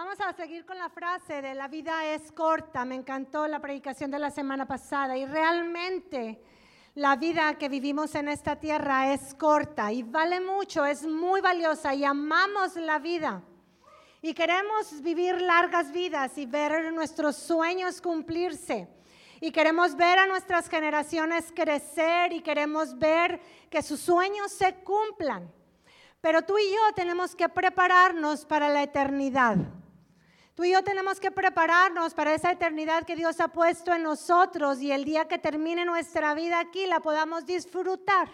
Vamos a seguir con la frase de la vida es corta. Me encantó la predicación de la semana pasada y realmente la vida que vivimos en esta tierra es corta y vale mucho, es muy valiosa y amamos la vida. Y queremos vivir largas vidas y ver nuestros sueños cumplirse. Y queremos ver a nuestras generaciones crecer y queremos ver que sus sueños se cumplan. Pero tú y yo tenemos que prepararnos para la eternidad. Tú y yo tenemos que prepararnos para esa eternidad que Dios ha puesto en nosotros y el día que termine nuestra vida aquí la podamos disfrutar.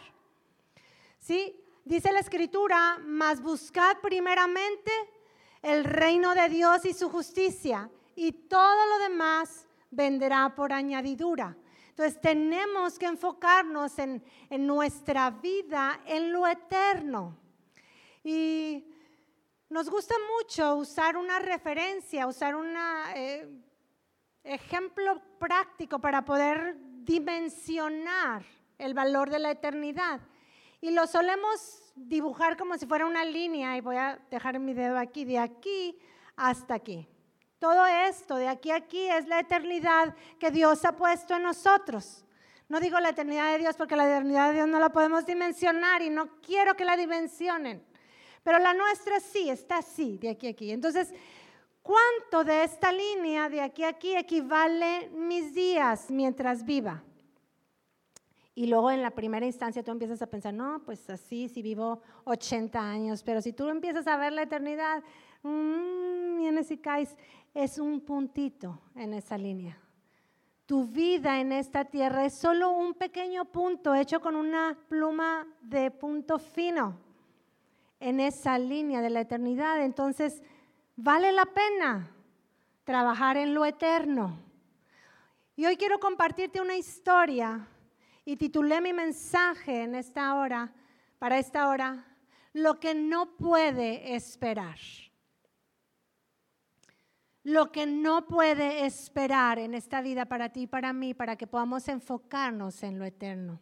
¿Sí? Dice la escritura, mas buscad primeramente el reino de Dios y su justicia y todo lo demás vendrá por añadidura. Entonces tenemos que enfocarnos en, en nuestra vida, en lo eterno. Y nos gusta mucho usar una referencia, usar un eh, ejemplo práctico para poder dimensionar el valor de la eternidad. Y lo solemos dibujar como si fuera una línea, y voy a dejar mi dedo aquí, de aquí hasta aquí. Todo esto, de aquí a aquí, es la eternidad que Dios ha puesto en nosotros. No digo la eternidad de Dios porque la eternidad de Dios no la podemos dimensionar y no quiero que la dimensionen. Pero la nuestra sí, está así, de aquí a aquí. Entonces, ¿cuánto de esta línea de aquí a aquí equivale mis días mientras viva? Y luego en la primera instancia tú empiezas a pensar, no, pues así, si vivo 80 años, pero si tú empiezas a ver la eternidad, mmm, vienes y caes, es un puntito en esa línea. Tu vida en esta tierra es solo un pequeño punto hecho con una pluma de punto fino en esa línea de la eternidad. Entonces, vale la pena trabajar en lo eterno. Y hoy quiero compartirte una historia y titulé mi mensaje en esta hora, para esta hora, lo que no puede esperar. Lo que no puede esperar en esta vida para ti y para mí, para que podamos enfocarnos en lo eterno.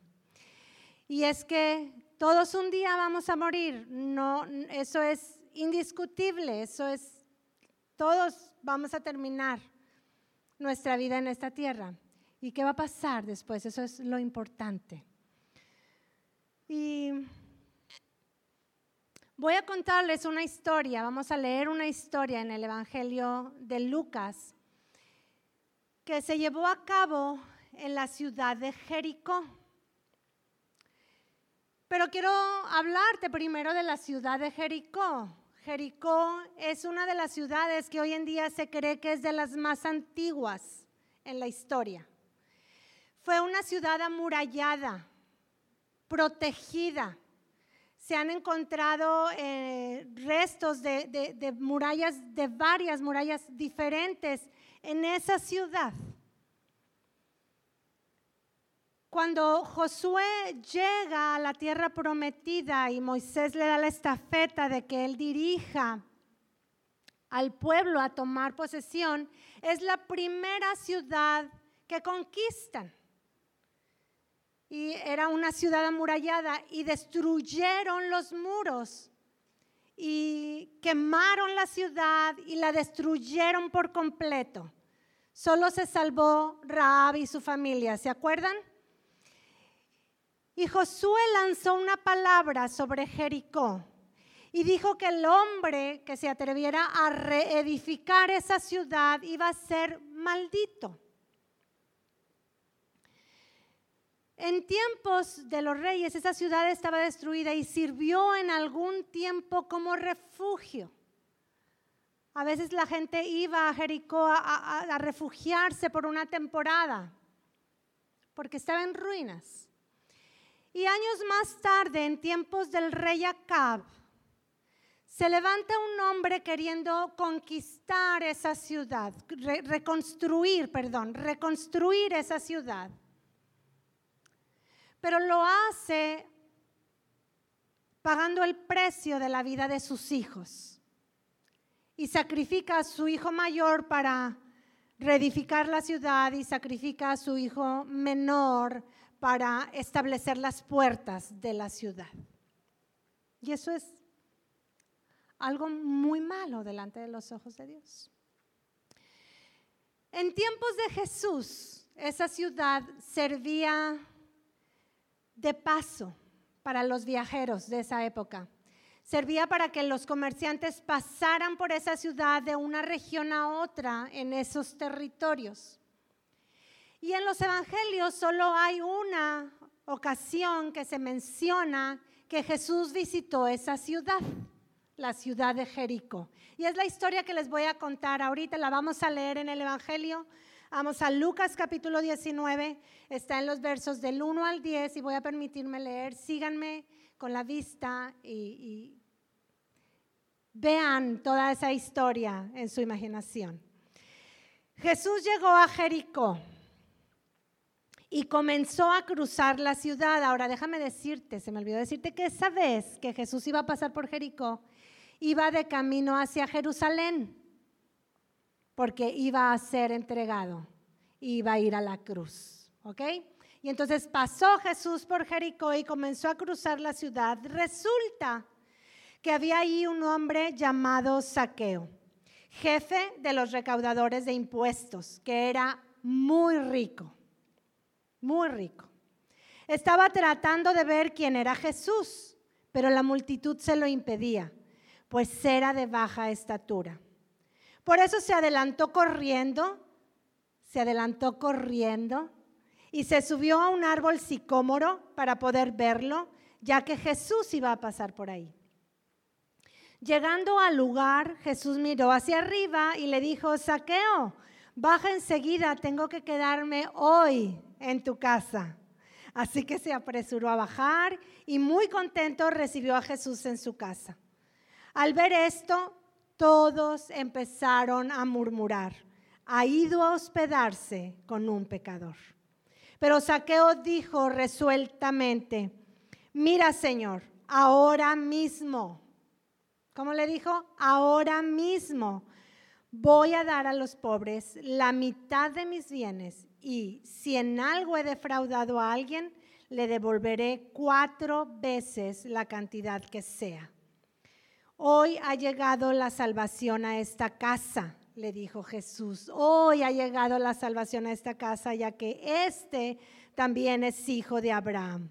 Y es que todos un día vamos a morir, no, eso es indiscutible, eso es, todos vamos a terminar nuestra vida en esta tierra. ¿Y qué va a pasar después? Eso es lo importante. Y voy a contarles una historia, vamos a leer una historia en el Evangelio de Lucas que se llevó a cabo en la ciudad de Jericó. Pero quiero hablarte primero de la ciudad de Jericó. Jericó es una de las ciudades que hoy en día se cree que es de las más antiguas en la historia. Fue una ciudad amurallada, protegida. Se han encontrado eh, restos de, de murallas, de varias murallas diferentes en esa ciudad. Cuando Josué llega a la tierra prometida y Moisés le da la estafeta de que él dirija al pueblo a tomar posesión, es la primera ciudad que conquistan. Y era una ciudad amurallada y destruyeron los muros y quemaron la ciudad y la destruyeron por completo. Solo se salvó Raab y su familia, ¿se acuerdan? Y Josué lanzó una palabra sobre Jericó y dijo que el hombre que se atreviera a reedificar esa ciudad iba a ser maldito. En tiempos de los reyes esa ciudad estaba destruida y sirvió en algún tiempo como refugio. A veces la gente iba a Jericó a, a refugiarse por una temporada porque estaba en ruinas. Y años más tarde, en tiempos del rey Acab, se levanta un hombre queriendo conquistar esa ciudad, reconstruir, perdón, reconstruir esa ciudad. Pero lo hace pagando el precio de la vida de sus hijos. Y sacrifica a su hijo mayor para reedificar la ciudad y sacrifica a su hijo menor para establecer las puertas de la ciudad. Y eso es algo muy malo delante de los ojos de Dios. En tiempos de Jesús, esa ciudad servía de paso para los viajeros de esa época. Servía para que los comerciantes pasaran por esa ciudad de una región a otra en esos territorios. Y en los evangelios solo hay una ocasión que se menciona que Jesús visitó esa ciudad, la ciudad de Jericó. Y es la historia que les voy a contar ahorita, la vamos a leer en el Evangelio. Vamos a Lucas capítulo 19, está en los versos del 1 al 10 y voy a permitirme leer. Síganme con la vista y, y vean toda esa historia en su imaginación. Jesús llegó a Jericó y comenzó a cruzar la ciudad. Ahora déjame decirte, se me olvidó decirte que esa vez que Jesús iba a pasar por Jericó, iba de camino hacia Jerusalén, porque iba a ser entregado, iba a ir a la cruz, ¿ok? Y entonces pasó Jesús por Jericó y comenzó a cruzar la ciudad. Resulta que había ahí un hombre llamado Saqueo, jefe de los recaudadores de impuestos, que era muy rico muy rico. Estaba tratando de ver quién era Jesús, pero la multitud se lo impedía, pues era de baja estatura. Por eso se adelantó corriendo, se adelantó corriendo y se subió a un árbol sicómoro para poder verlo, ya que Jesús iba a pasar por ahí. Llegando al lugar, Jesús miró hacia arriba y le dijo, Saqueo, baja enseguida, tengo que quedarme hoy en tu casa. Así que se apresuró a bajar y muy contento recibió a Jesús en su casa. Al ver esto, todos empezaron a murmurar, ha ido a hospedarse con un pecador. Pero Saqueo dijo resueltamente, mira Señor, ahora mismo, ¿cómo le dijo? Ahora mismo voy a dar a los pobres la mitad de mis bienes y si en algo he defraudado a alguien, le devolveré cuatro veces la cantidad que sea. Hoy ha llegado la salvación a esta casa, le dijo Jesús. Hoy ha llegado la salvación a esta casa, ya que este también es hijo de Abraham,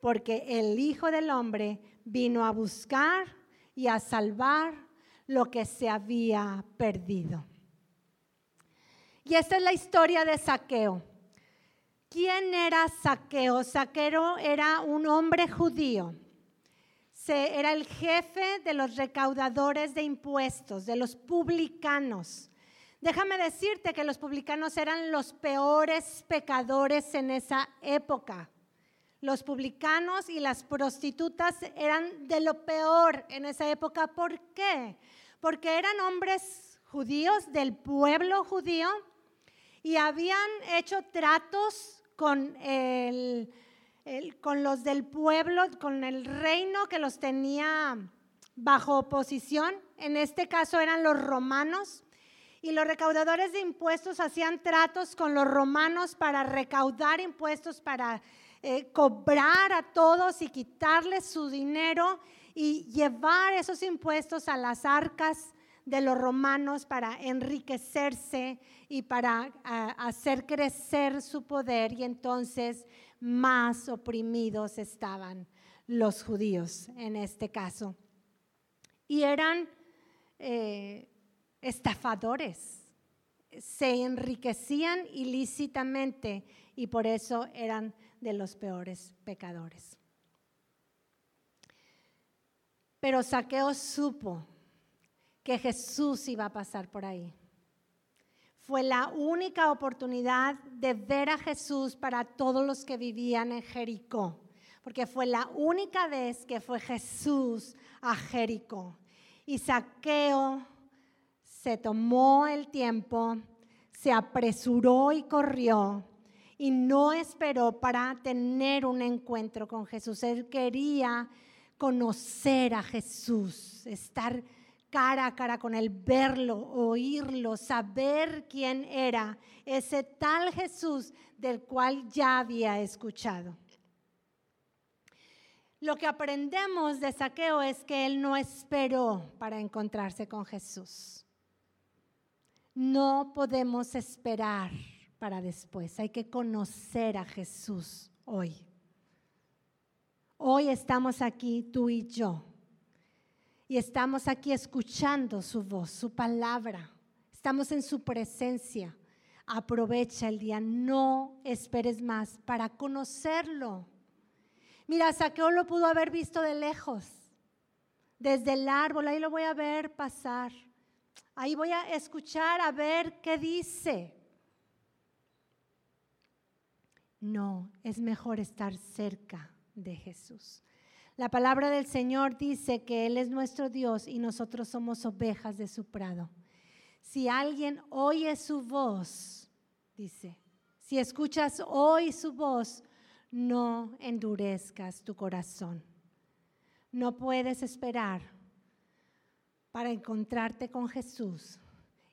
porque el Hijo del Hombre vino a buscar y a salvar lo que se había perdido. Y esta es la historia de Saqueo. ¿Quién era Saqueo? Saqueo era un hombre judío. Se, era el jefe de los recaudadores de impuestos, de los publicanos. Déjame decirte que los publicanos eran los peores pecadores en esa época. Los publicanos y las prostitutas eran de lo peor en esa época. ¿Por qué? Porque eran hombres judíos del pueblo judío y habían hecho tratos con, con los del pueblo, con el reino que los tenía bajo oposición. En este caso eran los romanos. Y los recaudadores de impuestos hacían tratos con los romanos para recaudar impuestos, para eh, cobrar a todos y quitarles su dinero y llevar esos impuestos a las arcas de los romanos para enriquecerse y para hacer crecer su poder y entonces más oprimidos estaban los judíos en este caso. Y eran eh, estafadores, se enriquecían ilícitamente y por eso eran de los peores pecadores. Pero Saqueo supo que Jesús iba a pasar por ahí. Fue la única oportunidad de ver a Jesús para todos los que vivían en Jericó, porque fue la única vez que fue Jesús a Jericó. Y Saqueo se tomó el tiempo, se apresuró y corrió y no esperó para tener un encuentro con Jesús. Él quería conocer a Jesús, estar cara a cara con él, verlo, oírlo, saber quién era ese tal Jesús del cual ya había escuchado. lo que aprendemos de Saqueo es que él no esperó para encontrarse con Jesús. No podemos esperar para después, hay que conocer a Jesús hoy. Hoy estamos aquí tú y yo y estamos aquí escuchando su voz, su palabra. Estamos en su presencia. Aprovecha el día, no esperes más para conocerlo. Mira, Saqueo lo pudo haber visto de lejos, desde el árbol, ahí lo voy a ver pasar. Ahí voy a escuchar a ver qué dice. No, es mejor estar cerca de Jesús. La palabra del Señor dice que Él es nuestro Dios y nosotros somos ovejas de su prado. Si alguien oye su voz, dice, si escuchas hoy su voz, no endurezcas tu corazón. No puedes esperar para encontrarte con Jesús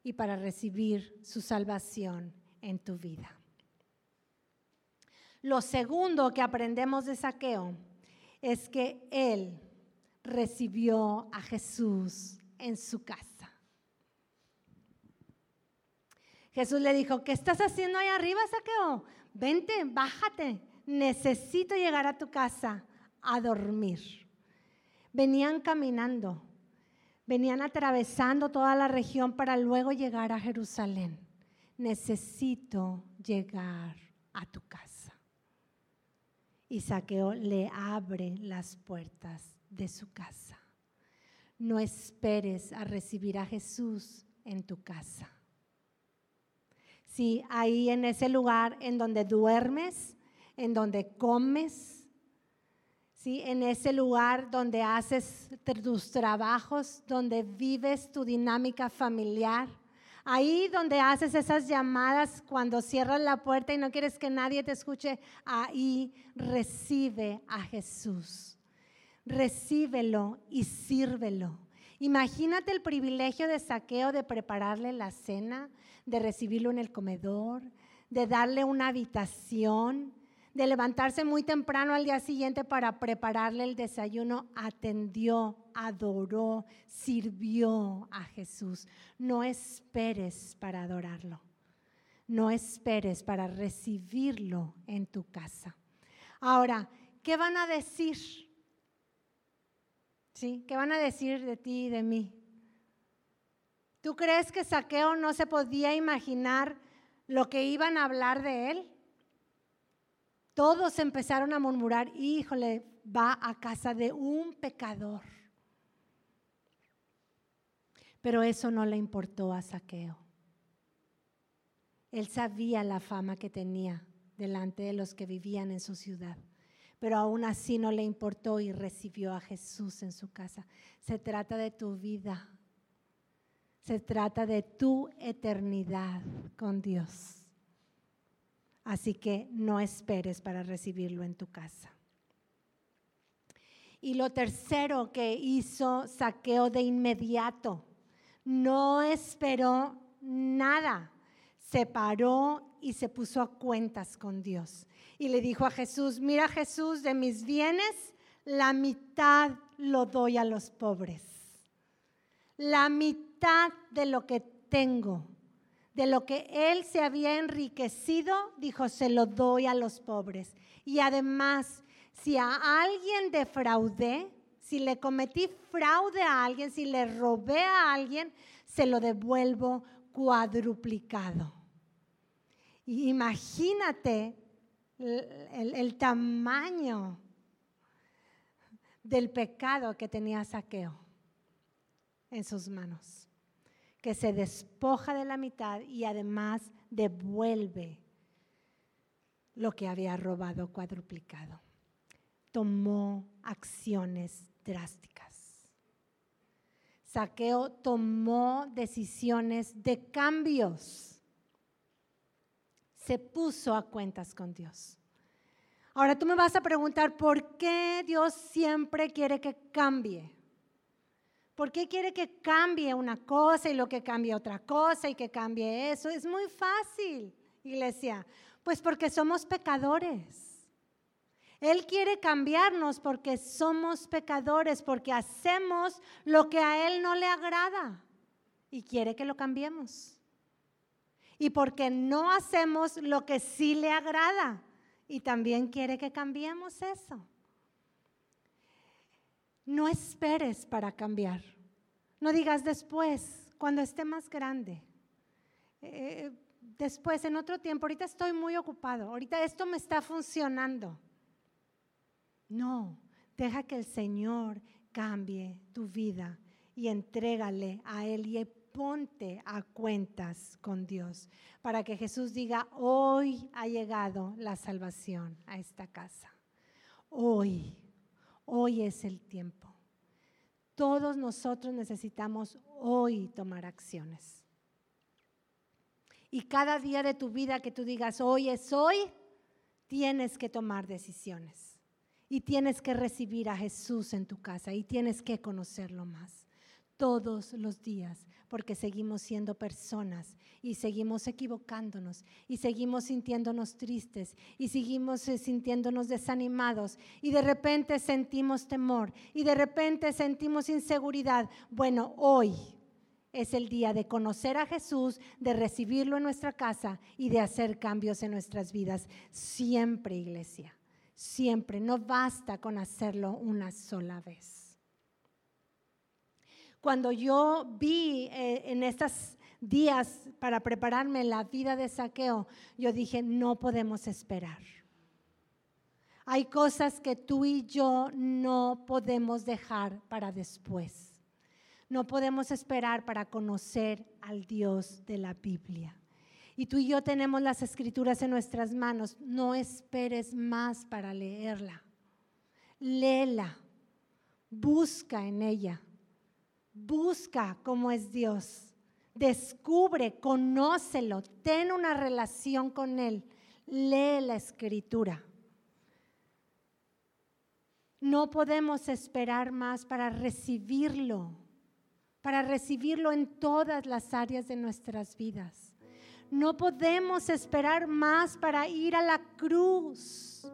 y para recibir su salvación en tu vida. Lo segundo que aprendemos de Saqueo es que él recibió a Jesús en su casa. Jesús le dijo, ¿qué estás haciendo ahí arriba, Saqueo? Vente, bájate, necesito llegar a tu casa a dormir. Venían caminando, venían atravesando toda la región para luego llegar a Jerusalén. Necesito llegar a tu casa. Y Saqueo le abre las puertas de su casa. No esperes a recibir a Jesús en tu casa. Sí, ahí en ese lugar en donde duermes, en donde comes, ¿sí? en ese lugar donde haces tus trabajos, donde vives tu dinámica familiar. Ahí donde haces esas llamadas cuando cierras la puerta y no quieres que nadie te escuche, ahí recibe a Jesús. Recíbelo y sírvelo. Imagínate el privilegio de saqueo de prepararle la cena, de recibirlo en el comedor, de darle una habitación, de levantarse muy temprano al día siguiente para prepararle el desayuno, atendió, adoró, sirvió a Jesús. No esperes para adorarlo. No esperes para recibirlo en tu casa. Ahora, ¿qué van a decir? ¿Sí? ¿Qué van a decir de ti y de mí? ¿Tú crees que Saqueo no se podía imaginar lo que iban a hablar de él? Todos empezaron a murmurar, híjole, va a casa de un pecador. Pero eso no le importó a Saqueo. Él sabía la fama que tenía delante de los que vivían en su ciudad, pero aún así no le importó y recibió a Jesús en su casa. Se trata de tu vida, se trata de tu eternidad con Dios. Así que no esperes para recibirlo en tu casa. Y lo tercero que hizo saqueo de inmediato, no esperó nada, se paró y se puso a cuentas con Dios. Y le dijo a Jesús, mira Jesús, de mis bienes, la mitad lo doy a los pobres. La mitad de lo que tengo de lo que él se había enriquecido, dijo, se lo doy a los pobres. Y además, si a alguien defraudé, si le cometí fraude a alguien, si le robé a alguien, se lo devuelvo cuadruplicado. Imagínate el tamaño del pecado que tenía Saqueo en sus manos que se despoja de la mitad y además devuelve lo que había robado cuadruplicado. Tomó acciones drásticas. Saqueo tomó decisiones de cambios. Se puso a cuentas con Dios. Ahora tú me vas a preguntar, ¿por qué Dios siempre quiere que cambie? ¿Por qué quiere que cambie una cosa y lo que cambie otra cosa y que cambie eso? Es muy fácil, iglesia. Pues porque somos pecadores. Él quiere cambiarnos porque somos pecadores, porque hacemos lo que a Él no le agrada y quiere que lo cambiemos. Y porque no hacemos lo que sí le agrada y también quiere que cambiemos eso. No esperes para cambiar. No digas después, cuando esté más grande. Eh, después, en otro tiempo, ahorita estoy muy ocupado, ahorita esto me está funcionando. No, deja que el Señor cambie tu vida y entrégale a Él y ponte a cuentas con Dios para que Jesús diga, hoy ha llegado la salvación a esta casa. Hoy, hoy es el tiempo. Todos nosotros necesitamos hoy tomar acciones. Y cada día de tu vida que tú digas, hoy es hoy, tienes que tomar decisiones. Y tienes que recibir a Jesús en tu casa y tienes que conocerlo más todos los días, porque seguimos siendo personas y seguimos equivocándonos y seguimos sintiéndonos tristes y seguimos eh, sintiéndonos desanimados y de repente sentimos temor y de repente sentimos inseguridad. Bueno, hoy es el día de conocer a Jesús, de recibirlo en nuestra casa y de hacer cambios en nuestras vidas. Siempre, iglesia siempre, no basta con hacerlo una sola vez. Cuando yo vi eh, en estos días para prepararme la vida de saqueo, yo dije, no podemos esperar. Hay cosas que tú y yo no podemos dejar para después. No podemos esperar para conocer al Dios de la Biblia y tú y yo tenemos las escrituras en nuestras manos, no esperes más para leerla. Léela, busca en ella, busca cómo es Dios, descubre, conócelo, ten una relación con Él, lee la escritura. No podemos esperar más para recibirlo, para recibirlo en todas las áreas de nuestras vidas. No podemos esperar más para ir a la cruz.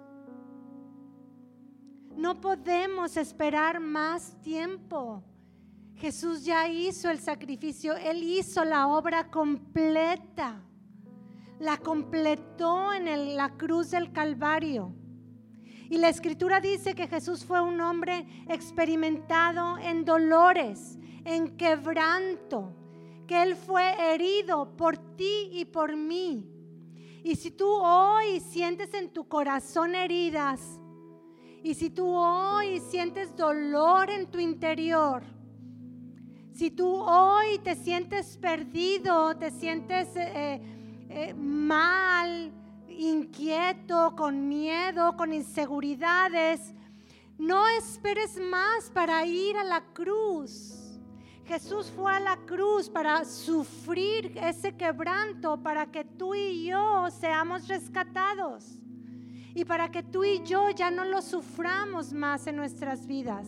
No podemos esperar más tiempo. Jesús ya hizo el sacrificio, Él hizo la obra completa. La completó en la cruz del Calvario. Y la escritura dice que Jesús fue un hombre experimentado en dolores, en quebranto que Él fue herido por ti y por mí. Y si tú hoy sientes en tu corazón heridas, y si tú hoy sientes dolor en tu interior, si tú hoy te sientes perdido, te sientes eh, eh, mal, inquieto, con miedo, con inseguridades, no esperes más para ir a la cruz. Jesús fue a la cruz para sufrir ese quebranto, para que tú y yo seamos rescatados y para que tú y yo ya no lo suframos más en nuestras vidas.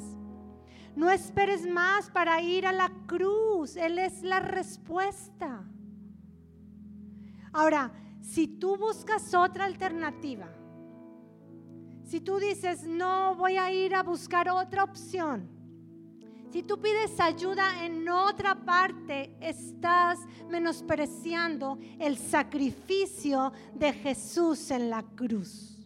No esperes más para ir a la cruz, Él es la respuesta. Ahora, si tú buscas otra alternativa, si tú dices, no voy a ir a buscar otra opción, si tú pides ayuda en otra parte, estás menospreciando el sacrificio de Jesús en la cruz.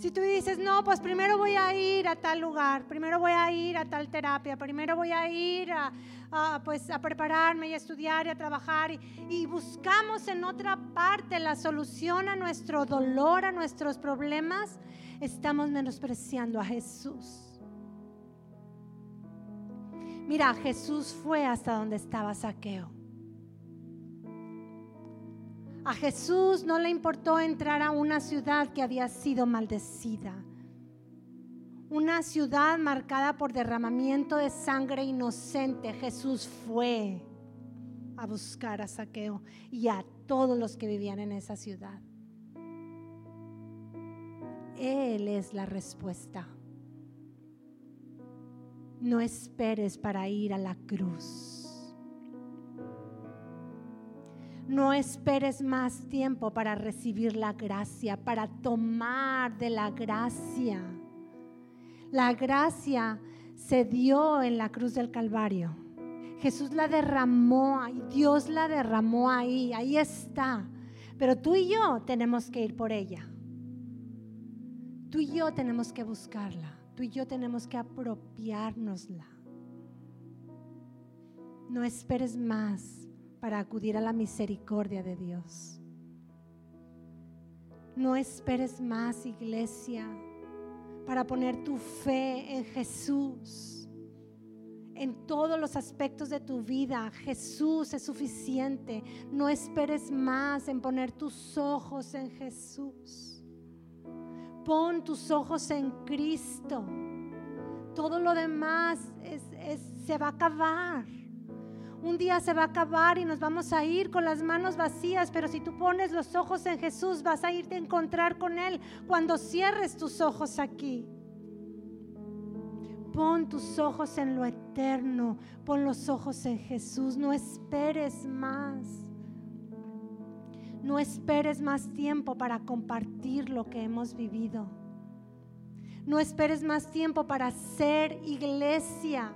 Si tú dices, no, pues primero voy a ir a tal lugar, primero voy a ir a tal terapia, primero voy a ir a, pues, a prepararme y a estudiar y a trabajar y, y buscamos en otra parte la solución a nuestro dolor, a nuestros problemas, estamos menospreciando a Jesús. Mira, Jesús fue hasta donde estaba Saqueo. A Jesús no le importó entrar a una ciudad que había sido maldecida. Una ciudad marcada por derramamiento de sangre inocente. Jesús fue a buscar a Saqueo y a todos los que vivían en esa ciudad. Él es la respuesta. No esperes para ir a la cruz. No esperes más tiempo para recibir la gracia, para tomar de la gracia. La gracia se dio en la cruz del Calvario. Jesús la derramó, Dios la derramó ahí, ahí está. Pero tú y yo tenemos que ir por ella. Tú y yo tenemos que buscarla. Tú y yo tenemos que apropiárnosla. No esperes más para acudir a la misericordia de Dios. No esperes más, iglesia, para poner tu fe en Jesús. En todos los aspectos de tu vida, Jesús es suficiente. No esperes más en poner tus ojos en Jesús. Pon tus ojos en Cristo. Todo lo demás se va a acabar. Un día se va a acabar y nos vamos a ir con las manos vacías, pero si tú pones los ojos en Jesús, vas a irte a encontrar con Él cuando cierres tus ojos aquí. Pon tus ojos en lo eterno, pon los ojos en Jesús, no esperes más. No esperes más tiempo para compartir lo que hemos vivido. No esperes más tiempo para ser iglesia.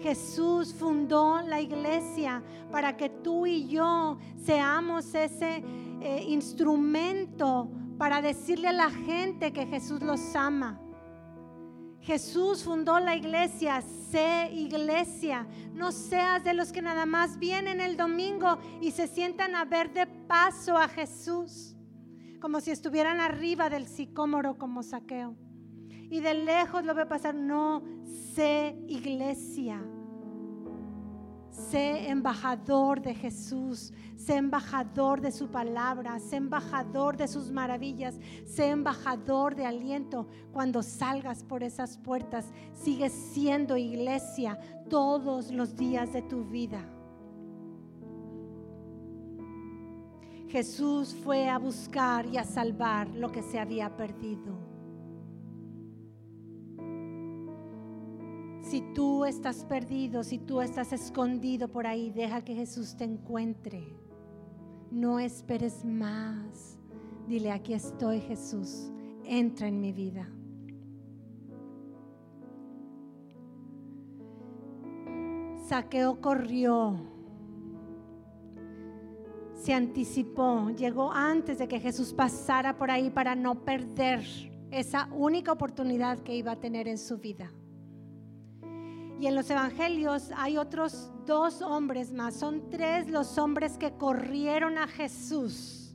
Jesús fundó la iglesia para que tú y yo seamos ese eh, instrumento para decirle a la gente que Jesús los ama. Jesús fundó la iglesia, sé iglesia. No seas de los que nada más vienen el domingo y se sientan a ver de paso a Jesús, como si estuvieran arriba del sicómoro como saqueo. Y de lejos lo ve pasar. No, sé iglesia. Sé embajador de Jesús, sé embajador de su palabra, sé embajador de sus maravillas, sé embajador de aliento. Cuando salgas por esas puertas, sigues siendo iglesia todos los días de tu vida. Jesús fue a buscar y a salvar lo que se había perdido. Si tú estás perdido, si tú estás escondido por ahí, deja que Jesús te encuentre. No esperes más. Dile, aquí estoy Jesús, entra en mi vida. Saqueo corrió, se anticipó, llegó antes de que Jesús pasara por ahí para no perder esa única oportunidad que iba a tener en su vida. Y en los evangelios hay otros dos hombres más. Son tres los hombres que corrieron a Jesús.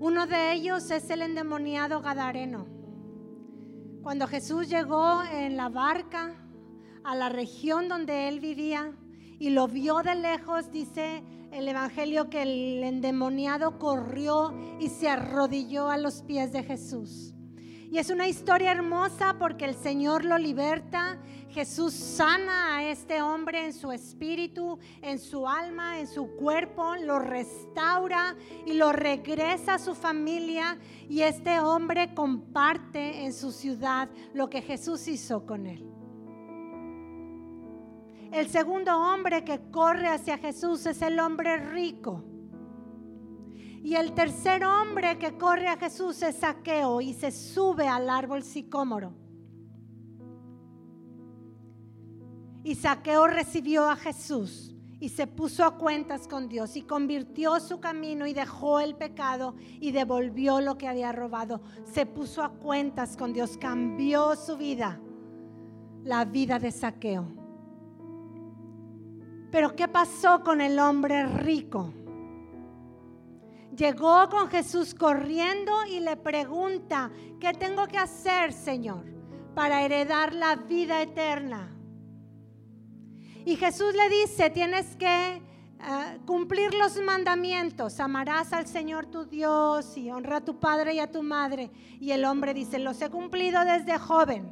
Uno de ellos es el endemoniado Gadareno. Cuando Jesús llegó en la barca a la región donde él vivía y lo vio de lejos, dice el Evangelio que el endemoniado corrió y se arrodilló a los pies de Jesús. Y es una historia hermosa porque el Señor lo liberta. Jesús sana a este hombre en su espíritu, en su alma, en su cuerpo, lo restaura y lo regresa a su familia. Y este hombre comparte en su ciudad lo que Jesús hizo con él. El segundo hombre que corre hacia Jesús es el hombre rico. Y el tercer hombre que corre a Jesús es Saqueo y se sube al árbol sicómoro. Y Saqueo recibió a Jesús y se puso a cuentas con Dios y convirtió su camino y dejó el pecado y devolvió lo que había robado. Se puso a cuentas con Dios, cambió su vida, la vida de Saqueo. Pero ¿qué pasó con el hombre rico? Llegó con Jesús corriendo y le pregunta, ¿qué tengo que hacer, Señor, para heredar la vida eterna? Y Jesús le dice, tienes que eh, cumplir los mandamientos, amarás al Señor tu Dios y honra a tu padre y a tu madre. Y el hombre dice, los he cumplido desde joven,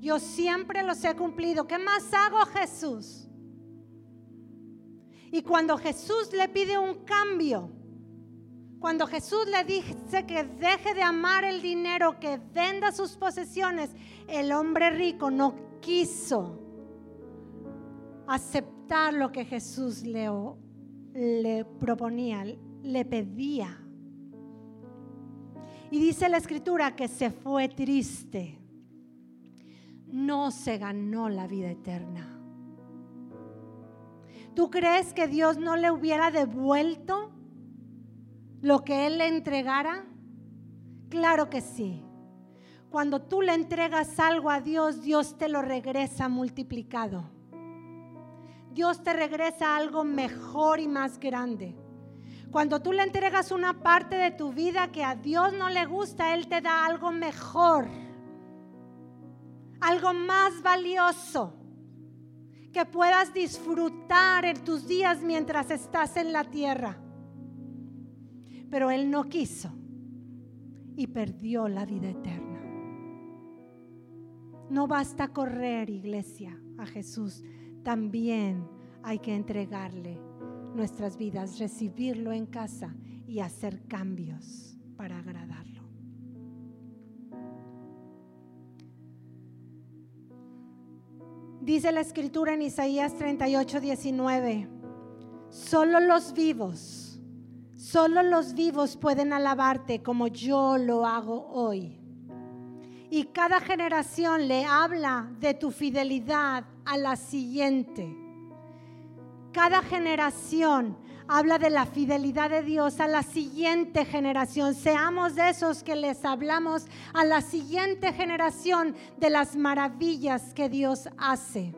yo siempre los he cumplido. ¿Qué más hago, Jesús? Y cuando Jesús le pide un cambio, cuando Jesús le dice que deje de amar el dinero, que venda sus posesiones, el hombre rico no quiso aceptar lo que Jesús le, le proponía, le pedía. Y dice la escritura que se fue triste. No se ganó la vida eterna. ¿Tú crees que Dios no le hubiera devuelto lo que Él le entregara? Claro que sí. Cuando tú le entregas algo a Dios, Dios te lo regresa multiplicado. Dios te regresa algo mejor y más grande. Cuando tú le entregas una parte de tu vida que a Dios no le gusta, Él te da algo mejor, algo más valioso que puedas disfrutar en tus días mientras estás en la tierra. Pero Él no quiso y perdió la vida eterna. No basta correr, iglesia, a Jesús. También hay que entregarle nuestras vidas, recibirlo en casa y hacer cambios para agradarlo. Dice la escritura en Isaías 38, 19, solo los vivos, solo los vivos pueden alabarte como yo lo hago hoy y cada generación le habla de tu fidelidad a la siguiente. Cada generación habla de la fidelidad de Dios a la siguiente generación. Seamos de esos que les hablamos a la siguiente generación de las maravillas que Dios hace.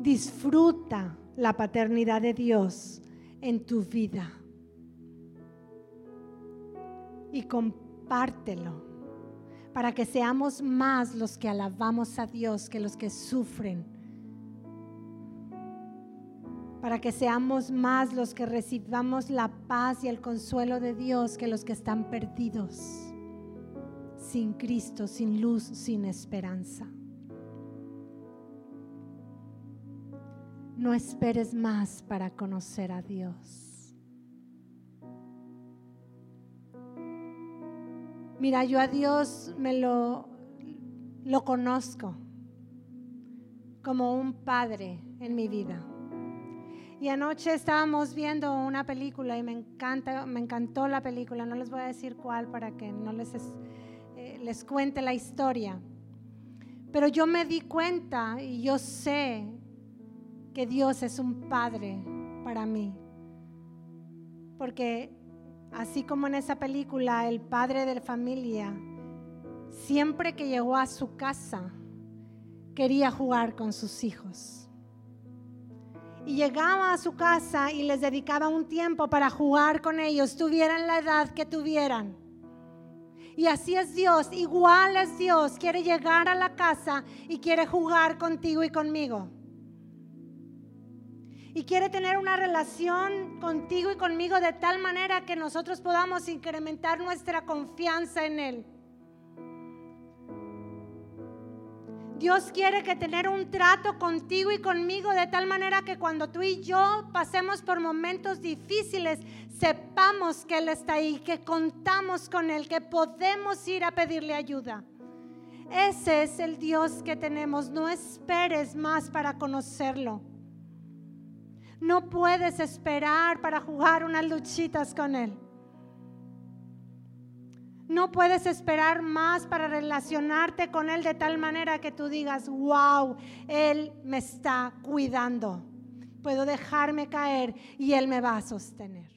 Disfruta la paternidad de Dios en tu vida. Y compártelo para que seamos más los que alabamos a Dios que los que sufren. Para que seamos más los que recibamos la paz y el consuelo de Dios que los que están perdidos, sin Cristo, sin luz, sin esperanza. No esperes más para conocer a Dios. Mira, yo a Dios me lo, conozco como un padre en mi vida. Y anoche estábamos viendo una película y me encanta, me encantó la película. No les voy a decir cuál para que no les, eh, les cuente la historia. Pero yo me di cuenta y yo sé que Dios es un padre para mí. Porque Así como en esa película, el padre de la familia, siempre que llegó a su casa, quería jugar con sus hijos. Y llegaba a su casa y les dedicaba un tiempo para jugar con ellos, tuvieran la edad que tuvieran. Y así es Dios, igual es Dios, quiere llegar a la casa y quiere jugar contigo y conmigo y quiere tener una relación contigo y conmigo de tal manera que nosotros podamos incrementar nuestra confianza en Él. Dios quiere que tener un trato contigo y conmigo de tal manera que cuando tú y yo pasemos por momentos difíciles, sepamos que Él está ahí, que contamos con Él, que podemos ir a pedirle ayuda. Ese es el Dios que tenemos. No esperes más para conocerlo. No puedes esperar para jugar unas luchitas con Él. No puedes esperar más para relacionarte con Él de tal manera que tú digas, wow, Él me está cuidando. Puedo dejarme caer y Él me va a sostener.